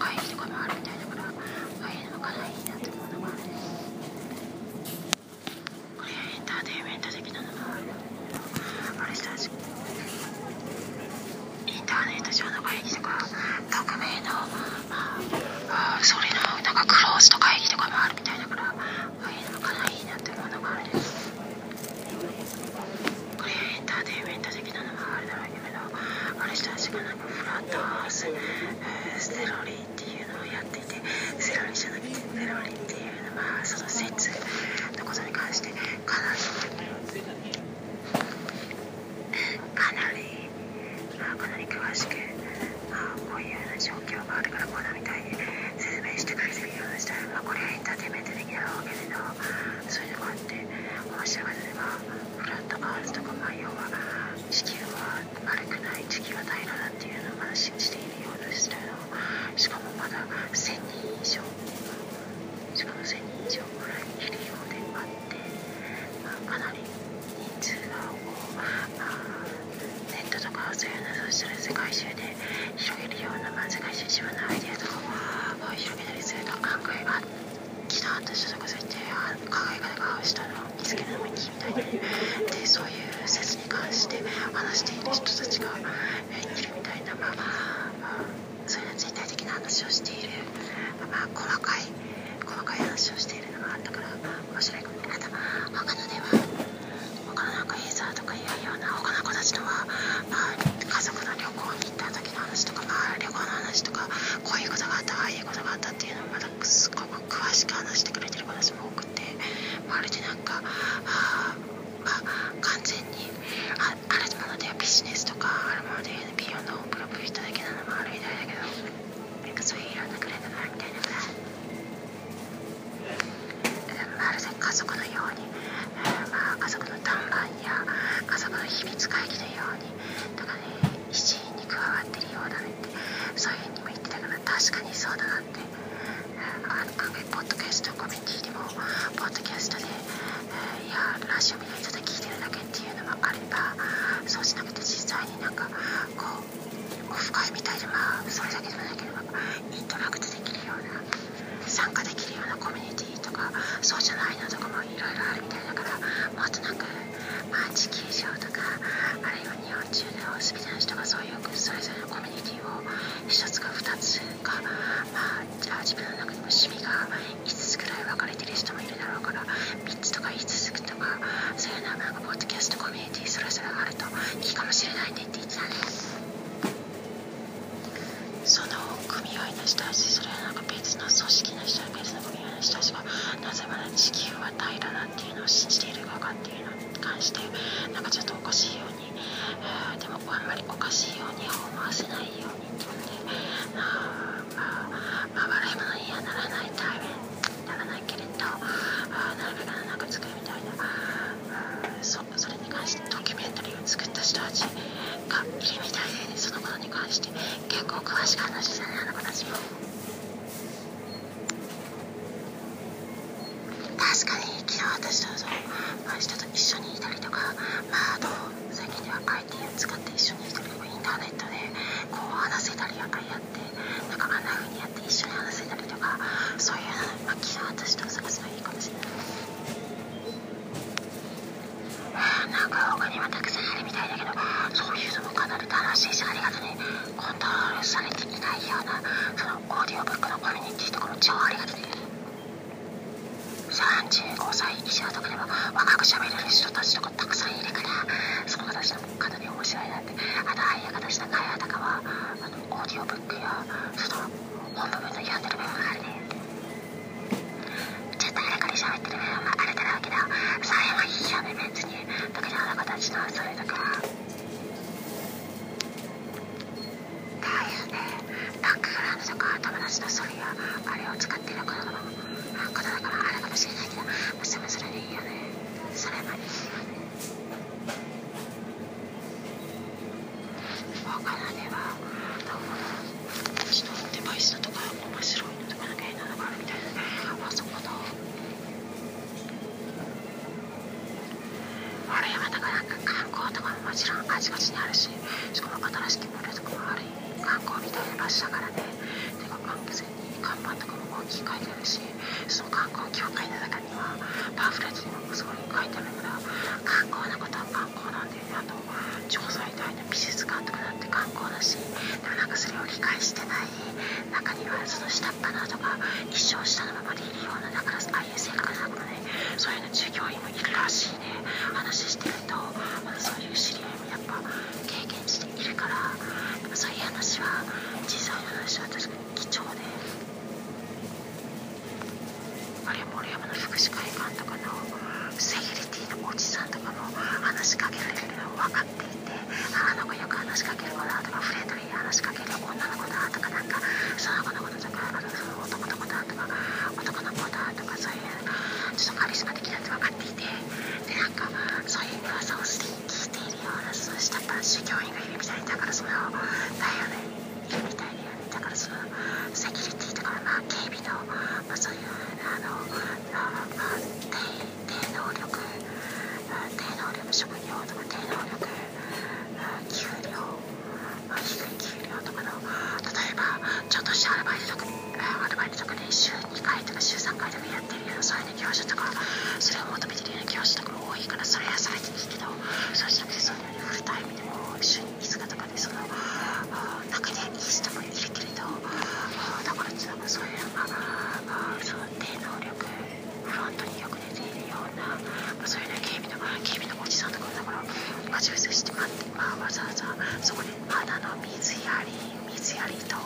高いところあるたり、まあ、かなり詳しく、まあ、こういうような状況があるからこんなみたいに説明してくれてるような時代、まあ、これはエンターテインメント的なわけで人たちがいるみたいなまあまあそういう全体的な話をしているまあ細かい gustas. やかやってなんなあんなにやって一緒に話せたりとかそういうの、まあ、昨日私と探すのいいかもしれないなんか他にはたくさんあるみたいだけどそういうのもかなり楽しいしありがとね。コントロールされていないようなそのオーディオブックのコミュニティとかも超ありがとね。35歳以上とかでも若くしゃべれる人たちとかたくさんいるから面白いなって。あのはあいた形の会話とかはあのオーディオブックやその本部分の読んでる部分があるねちょっとあれこれ喋ってる部分はあれだろけだ。それいいよね別に特にあの子たちのそれとか。はだよね。バックグラウンドとか友達のそれやあれを使ってることだかあれかもしれないけどそれそれでいいよね。あれだから観光とかももちろんあちこちにあるししかも新しきプールとかもある観光みたいな場所だからねてか完全に看板とかも大きく書いてあるしその観光協会の中にはパンフレットにもすごい書いてあるから観光のことは観光なんで、あと調査たいの美術館とかだって観光だしでもなんかそれを理解してない中にはその下っ端の分かっていてあの子よく話しかける子だとかフレンドリーに話しかける女の子だとかなんかその子のこととかあとその男の子だとか男の子だとかそういうちょっとカリスマ的だって分かっていてでなんかそういう噂をすでに聞いているようなその下っ端の従業員がいるみたいだからそのだよねいるみたいだよねだからそのセキュリティとか、まあ、警備の、まあ、そういうあのあ、まあ、低低能力あ低能力職業とか低能力あ給料、まあ、低い給料とかの例えばちょっとしたアルバイトとかあアルバイトとかで週2回とか週3回とかやってるようなそういう業者とかそれを求めてるような業者とかも多いからそれはそれでいいけどそうじゃなくてそういうのにフルタイムでも週に5日とかでそのあ中にはいい人もいるけれどあだからなんかそういうのがあその低能力フロントによく出ているような、まあ、そういうね警備の警備のおじさんとかもだから待ち伏せして待って、まあ、わざわざそこで肌の水やり水やり当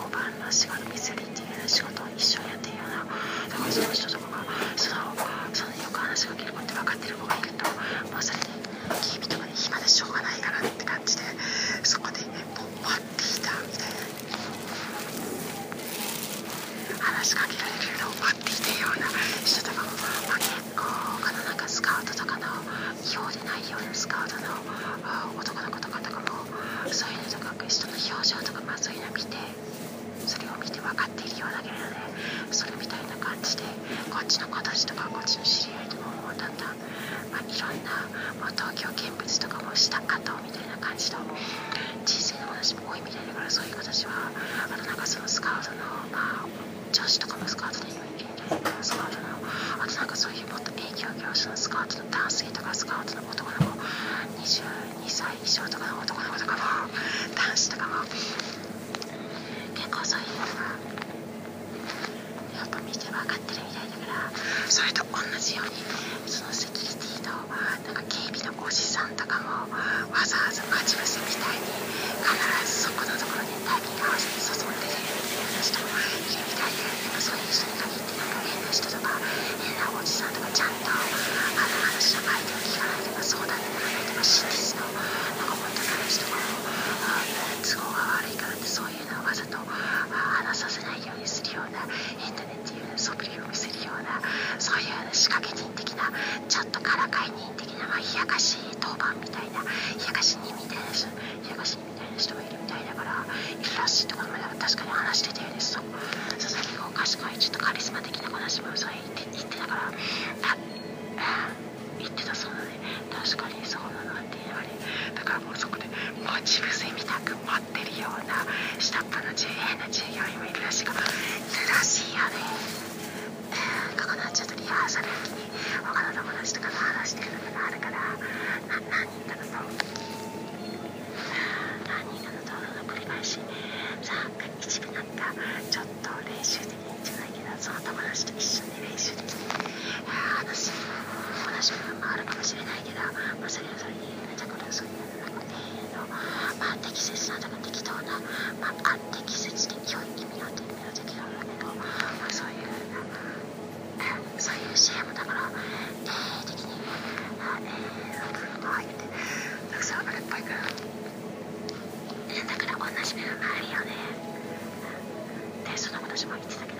番の仕事水やりっていう仕事を一緒にやっているようなだからその人とかがそのそのよく話しかける子って分かってる子がいるともうそれで警備とかで暇でしょうがないからって感じでそこでもう待っていたみたいな話しかけられるのを待っていたような人とかも、まあ、結構他のなんかスカウトとかの異様でないようなスカウトの男の子とかとかもそういうのとか人の表情とか、まあ、そういうの見てそれを見て分かっているようだけれどね。それみたいな感じでこっちの子たちとかこっちの知り合いとかもだんだん、まあ、いろんな、もう、東京見物とかもした後みたいな感じの。人生の話も多いみたいだからそういう子たちはあのなんかそのスカウトの、まあ、女子とかもスカウトでいるスカウトのあとなんかそういうもっと営業業種のスカウトの男性とかスカウトの男の子22歳以上とかの男の子とかも男子とかも結構そういうのがやっぱ見て分かってるみたいだからそれと同じようにそのセキュリティのなんか警備のおじさんとかもわざわざ待ち伏せみたいに必ずそこのところにタイミング合わせて誘ってるみたいな人もいるみたいででもそういう人に限ってなんか変な人とか変なおじさんとかちゃんとあの話の相手を聞かないとか相談に乗らないとか真実のなんか本当の話とかもあ都合が悪いからってそういうのをわざとあ話させないようにするようなインターネットっていうような素振りを見せるようなそういう仕掛け人的なちょっとからかい人的な、まあ、冷やかし当番みたいな冷やかし人みたいな人冷やかしにみたいな人がいるみたいだからいるらしいとかまだ確かに話してたようです佐々木がお賢いちょっとカリスマ的な話もそういうて言ってたからああ言ってたそうだね確かにそうだなって言いながらだからもうそこで待ち伏せみたく待ってるような下っ端の従変な従業員もいるらしいからいるらしいよねここのちょっとリハーサル時に他の友達とかと話してるのがあるからな何人かのと何人かの討論の繰り返しさあ一部なんかちょっと練習できるんじゃないけどその友達と一緒に練習できて話同じ部分もあるかもしれないけど、まあ、それはそれでだからそういうのなんかねの、まあ、適切なとか適当な、まあ、適切で良い意味のって意味の適当だけど、まあ、そういうそういう支援もだから定的にあえー、部分も入ってたくさんあるっぽいからだから同じ部分もあるよねでその私も言ってたけど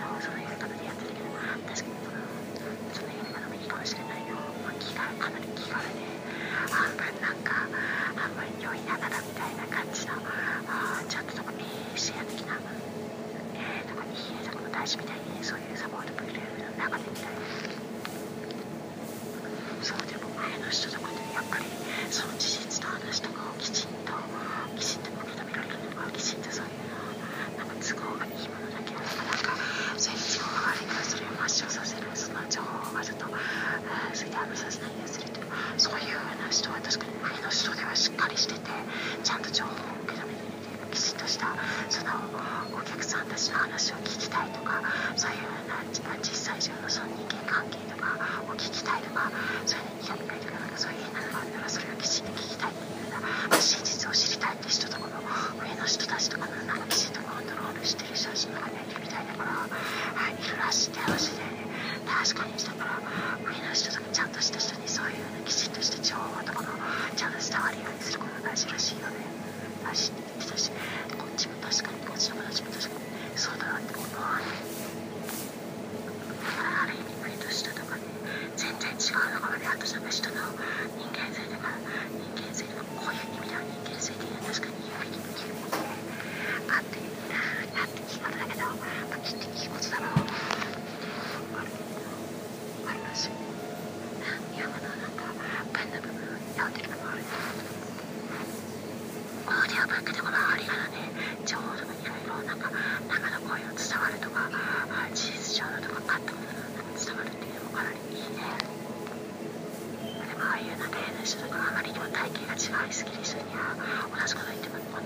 そういうサポートプレーラムの中でみたいそうでも前の人とかでやっぱりその事実の話とかをきちんときちんと受け止められるのかきちんとそういうのなんか都合がいいものだけなのか政治を上がりからそれを抹消させるその情報をちょとそれで雨させないようにするとそういうような人は確かに上の人ではしっかりしててちゃんと情報を受け止めてきちんとしたそのな話を聞きたいとかそういうような実際上のその人間関係とかを聞きたいとかそういうのに興味がいるかなんかそういう変なのがあったらそれをきちんと聞きたいっていうような、まあ、真実を知りたいって人とこの上の人たちとかのなんかきちんとコントロールしてる人たちの中にいるみたいだから、はい、いるらしいって話で、ね、確かに一緒だからあまりにも体型が違いすぎる人には同じこと言っても